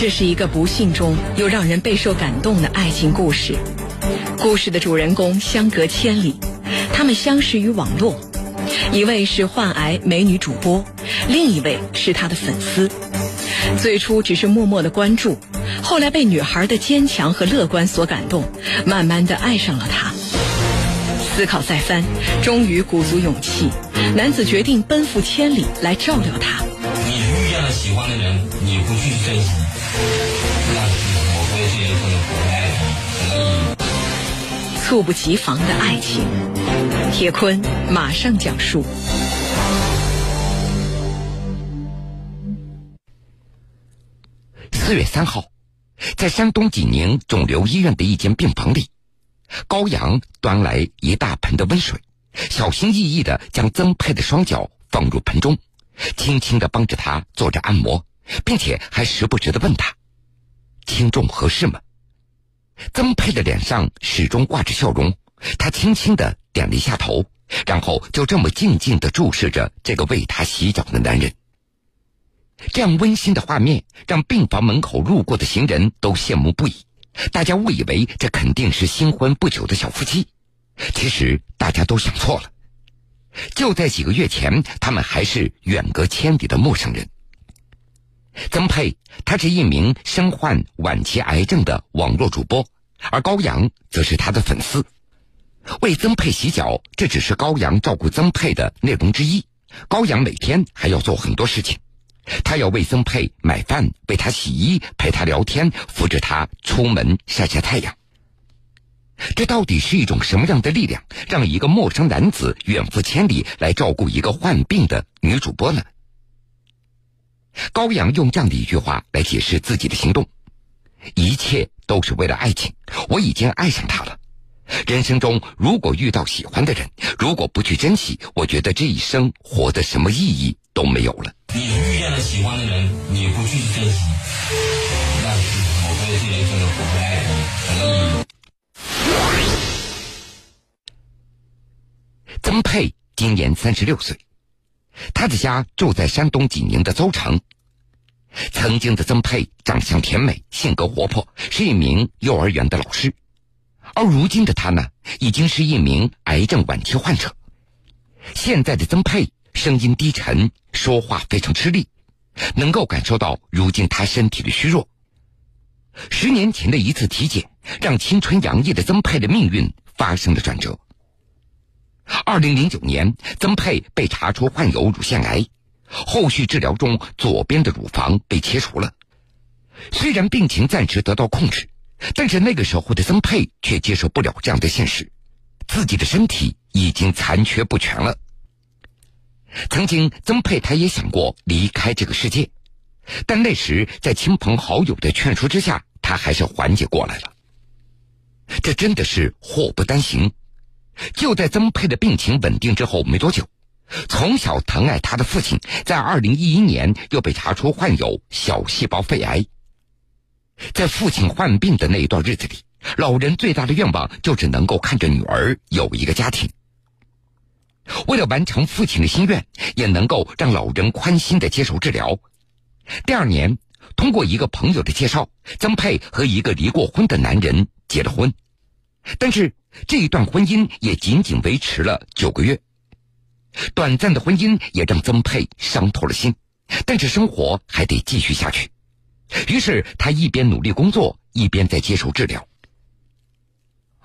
这是一个不幸中又让人备受感动的爱情故事。故事的主人公相隔千里，他们相识于网络，一位是患癌美女主播，另一位是她的粉丝。最初只是默默的关注，后来被女孩的坚强和乐观所感动，慢慢的爱上了她。思考再三，终于鼓足勇气，男子决定奔赴千里来照料她。喜欢的人，你不去珍惜，那我会是一份活的爱情，什么意义？猝不及防的爱情，铁坤马上讲述。四月三号，在山东济宁肿瘤医院的一间病房里，高阳端来一大盆的温水，小心翼翼的将曾佩的双脚放入盆中，轻轻的帮着他做着按摩，并且还时不时的问他：“轻重合适吗？”曾佩的脸上始终挂着笑容，她轻轻的点了一下头，然后就这么静静的注视着这个为她洗脚的男人。这样温馨的画面，让病房门口路过的行人都羡慕不已。大家误以为这肯定是新婚不久的小夫妻，其实大家都想错了。就在几个月前，他们还是远隔千里的陌生人。曾佩，他是一名身患晚期癌症的网络主播，而高阳则是他的粉丝。为曾佩洗脚，这只是高阳照顾曾佩的内容之一。高阳每天还要做很多事情。他要为曾佩买饭，为他洗衣，陪他聊天，扶着他出门晒晒太阳。这到底是一种什么样的力量，让一个陌生男子远赴千里来照顾一个患病的女主播呢？高阳用这样的一句话来解释自己的行动：一切都是为了爱情，我已经爱上他了。人生中如果遇到喜欢的人，如果不去珍惜，我觉得这一生活的什么意义都没有了。你遇见了喜欢的人，你不去珍惜，曾佩今年三十六岁，他的家住在山东济宁的邹城。曾经的曾佩长相甜美，性格活泼，是一名幼儿园的老师。而如今的他呢，已经是一名癌症晚期患者。现在的曾佩声音低沉，说话非常吃力，能够感受到如今他身体的虚弱。十年前的一次体检，让青春洋溢的曾佩的命运发生了转折。二零零九年，曾佩被查出患有乳腺癌，后续治疗中，左边的乳房被切除了。虽然病情暂时得到控制。但是那个时候的曾佩却接受不了这样的现实，自己的身体已经残缺不全了。曾经，曾佩他也想过离开这个世界，但那时在亲朋好友的劝说之下，他还是缓解过来了。这真的是祸不单行。就在曾佩的病情稳定之后没多久，从小疼爱他的父亲在二零一一年又被查出患有小细胞肺癌。在父亲患病的那一段日子里，老人最大的愿望就是能够看着女儿有一个家庭。为了完成父亲的心愿，也能够让老人宽心的接受治疗。第二年，通过一个朋友的介绍，曾佩和一个离过婚的男人结了婚。但是这一段婚姻也仅仅维持了九个月，短暂的婚姻也让曾佩伤透了心。但是生活还得继续下去。于是他一边努力工作，一边在接受治疗。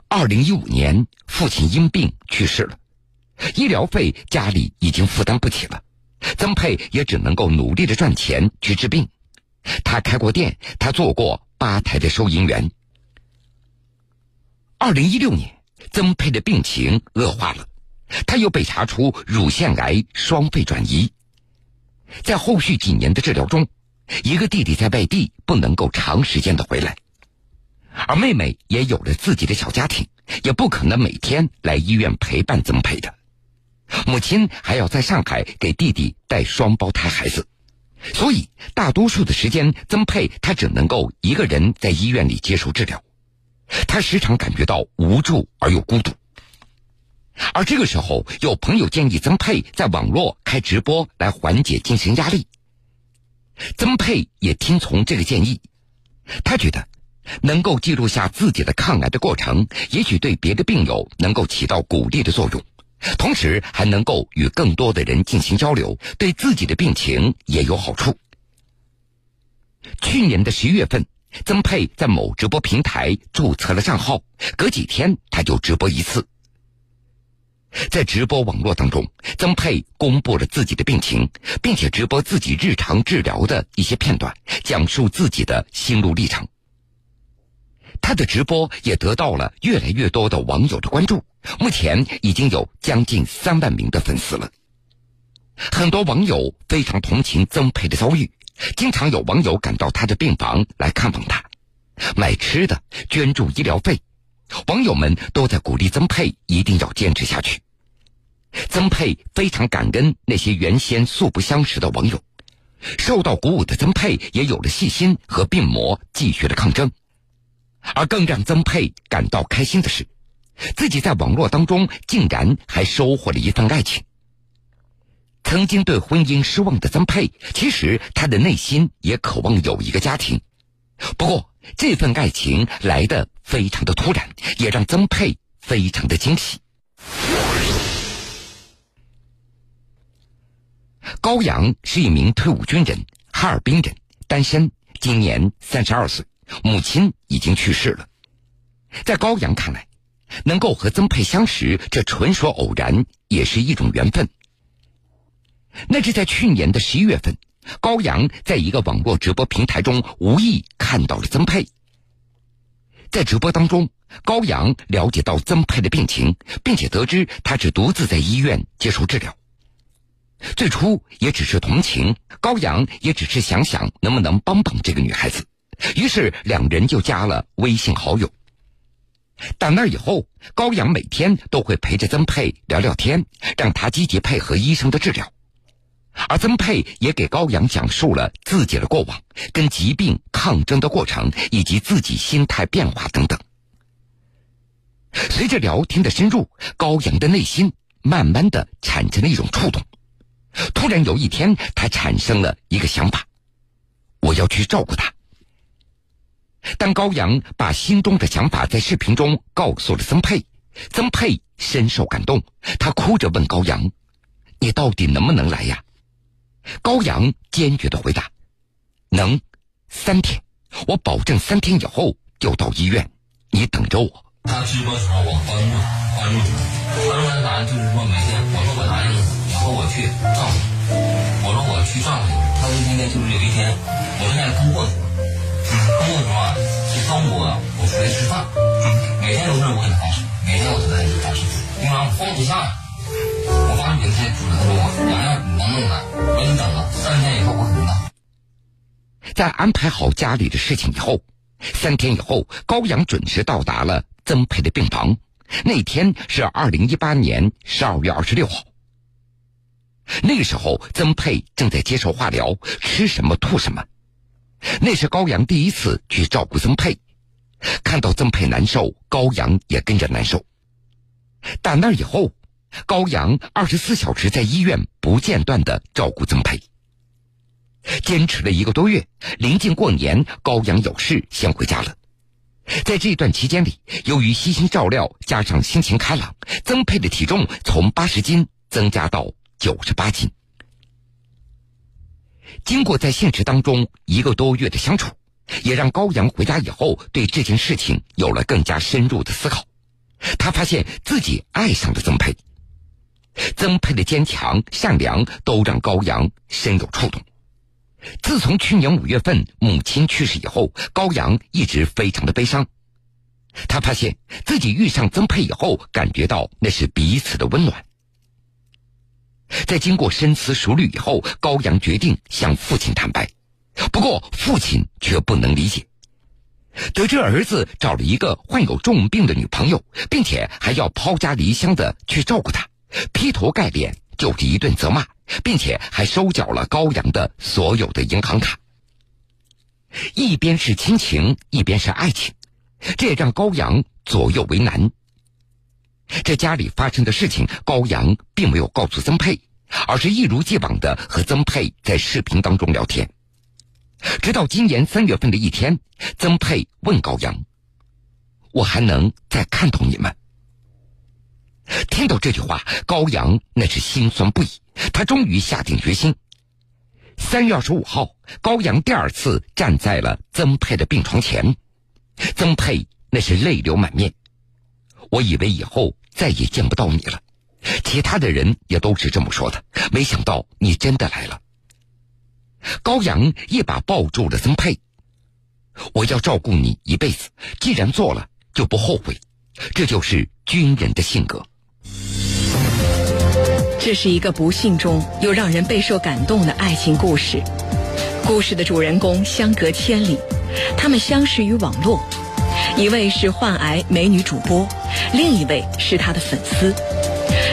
二零一五年，父亲因病去世了，医疗费家里已经负担不起了，曾佩也只能够努力的赚钱去治病。他开过店，他做过吧台的收银员。二零一六年，曾佩的病情恶化了，他又被查出乳腺癌双肺转移，在后续几年的治疗中。一个弟弟在外地不能够长时间的回来，而妹妹也有了自己的小家庭，也不可能每天来医院陪伴曾佩的。母亲还要在上海给弟弟带双胞胎孩子，所以大多数的时间，曾佩她只能够一个人在医院里接受治疗。他时常感觉到无助而又孤独，而这个时候，有朋友建议曾佩在网络开直播来缓解精神压力。曾佩也听从这个建议，他觉得能够记录下自己的抗癌的过程，也许对别的病友能够起到鼓励的作用，同时还能够与更多的人进行交流，对自己的病情也有好处。去年的十一月份，曾佩在某直播平台注册了账号，隔几天他就直播一次。在直播网络当中，曾佩公布了自己的病情，并且直播自己日常治疗的一些片段，讲述自己的心路历程。他的直播也得到了越来越多的网友的关注，目前已经有将近三万名的粉丝了。很多网友非常同情曾佩的遭遇，经常有网友赶到他的病房来看望他，买吃的、捐助医疗费，网友们都在鼓励曾佩一定要坚持下去。曾佩非常感恩那些原先素不相识的网友，受到鼓舞的曾佩也有了信心和病魔继续的抗争。而更让曾佩感到开心的是，自己在网络当中竟然还收获了一份爱情。曾经对婚姻失望的曾佩，其实他的内心也渴望有一个家庭，不过这份爱情来的非常的突然，也让曾佩非常的惊喜。高阳是一名退伍军人，哈尔滨人，单身，今年三十二岁，母亲已经去世了。在高阳看来，能够和曾佩相识，这纯属偶然，也是一种缘分。那是在去年的十一月份，高阳在一个网络直播平台中无意看到了曾佩。在直播当中，高阳了解到曾佩的病情，并且得知她是独自在医院接受治疗。最初也只是同情，高阳也只是想想能不能帮帮这个女孩子，于是两人就加了微信好友。打那以后，高阳每天都会陪着曾佩聊聊天，让他积极配合医生的治疗，而曾佩也给高阳讲述了自己的过往、跟疾病抗争的过程，以及自己心态变化等等。随着聊天的深入，高阳的内心慢慢的产生了一种触动。突然有一天，他产生了一个想法：我要去照顾他。当高阳把心中的想法在视频中告诉了曾佩，曾佩深受感动，他哭着问高阳：“你到底能不能来呀？”高阳坚决的回答：“能，三天，我保证三天以后就到医院，你等着我。”他直播时候我关注关注关注他就是说每天我说我答应你。说我去照顾，我说我去照顾你。他说今天就是有一天，我是在工作的时候，工作的时候啊，就中午，我出来吃饭，每天都是我给他发视频，每天我都在给他发视频，经常放不下。我发视频，他主人问我，洋洋你能不能？我说你等了，三天以后我肯定到。在安排好家里的事情以后，三天以后，高阳准时到达了曾佩的病房。那天是二零一八年十二月二十六号。那个时候，曾佩正在接受化疗，吃什么吐什么。那是高阳第一次去照顾曾佩，看到曾佩难受，高阳也跟着难受。打那以后，高阳二十四小时在医院不间断的照顾曾佩，坚持了一个多月。临近过年，高阳有事先回家了。在这段期间里，由于悉心照料，加上心情开朗，曾佩的体重从八十斤增加到。九十八斤。经过在现实当中一个多月的相处，也让高阳回家以后对这件事情有了更加深入的思考。他发现自己爱上了曾佩，曾佩的坚强、善良都让高阳深有触动。自从去年五月份母亲去世以后，高阳一直非常的悲伤。他发现自己遇上曾佩以后，感觉到那是彼此的温暖。在经过深思熟虑以后，高阳决定向父亲坦白。不过，父亲却不能理解。得知儿子找了一个患有重病的女朋友，并且还要抛家离乡的去照顾他，劈头盖脸就是一顿责骂，并且还收缴了高阳的所有的银行卡。一边是亲情，一边是爱情，这也让高阳左右为难。这家里发生的事情，高阳并没有告诉曾佩，而是一如既往的和曾佩在视频当中聊天。直到今年三月份的一天，曾佩问高阳：“我还能再看到你们？”听到这句话，高阳那是心酸不已。他终于下定决心。三月二十五号，高阳第二次站在了曾佩的病床前，曾佩那是泪流满面。我以为以后再也见不到你了，其他的人也都是这么说的。没想到你真的来了。高阳一把抱住了曾佩，我要照顾你一辈子，既然做了就不后悔，这就是军人的性格。这是一个不幸中又让人备受感动的爱情故事。故事的主人公相隔千里，他们相识于网络，一位是患癌美女主播，另一位是她的粉丝。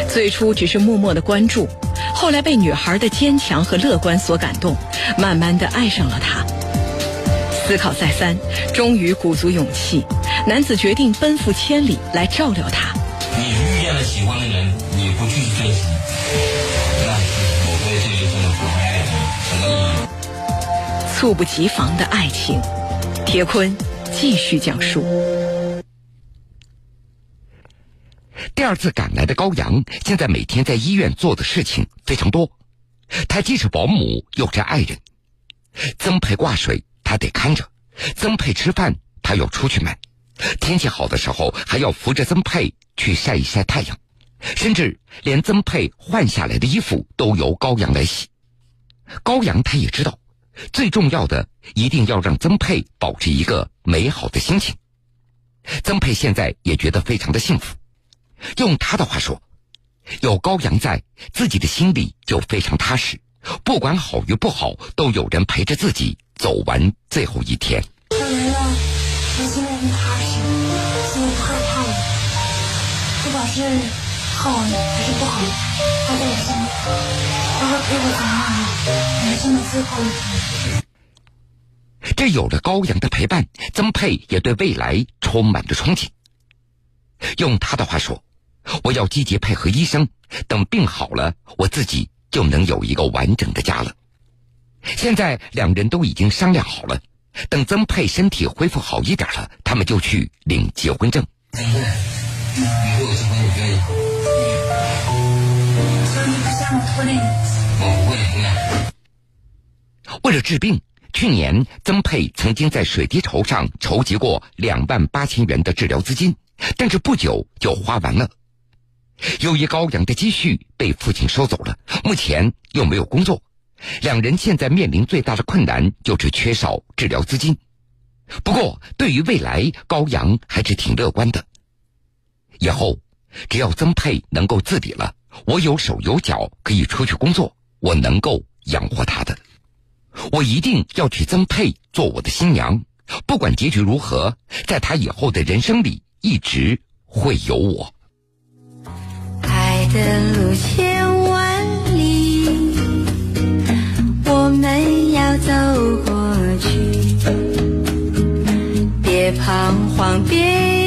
最初只是默默的关注，后来被女孩的坚强和乐观所感动，慢慢的爱上了她。思考再三，终于鼓足勇气，男子决定奔赴千里来照料她。你遇见了喜欢的人，你不去珍惜。猝不及防的爱情，铁坤继续讲述。第二次赶来的高阳，现在每天在医院做的事情非常多。他既是保姆，又是爱人。曾佩挂水，他得看着；曾佩吃饭，他要出去买。天气好的时候，还要扶着曾佩去晒一晒太阳。甚至连曾佩换下来的衣服都由高阳来洗。高阳他也知道，最重要的一定要让曾佩保持一个美好的心情。曾佩现在也觉得非常的幸福。用他的话说，有高阳在，自己的心里就非常踏实。不管好与不好，都有人陪着自己走完最后一天。他来了，我心里很踏实，心里不害怕了。不管是好还是不好，他在我心里，他会陪我走完人生的最后一天。这有了高阳的陪伴，曾佩也对未来充满着憧憬。用他的话说。我要积极配合医生，等病好了，我自己就能有一个完整的家了。现在两人都已经商量好了，等曾佩身体恢复好一点了，他们就去领结婚证。曾佩，你给我结婚，你愿意？为了治病，去年曾佩曾经在水滴筹上筹集过两万八千元的治疗资金，但是不久就花完了。由于高阳的积蓄被父亲收走了，目前又没有工作，两人现在面临最大的困难就是缺少治疗资金。不过，对于未来，高阳还是挺乐观的。以后，只要曾佩能够自理了，我有手有脚可以出去工作，我能够养活她的。我一定要娶曾佩做我的新娘，不管结局如何，在她以后的人生里，一直会有我。爱的路千万里，我们要走过去。别彷徨，别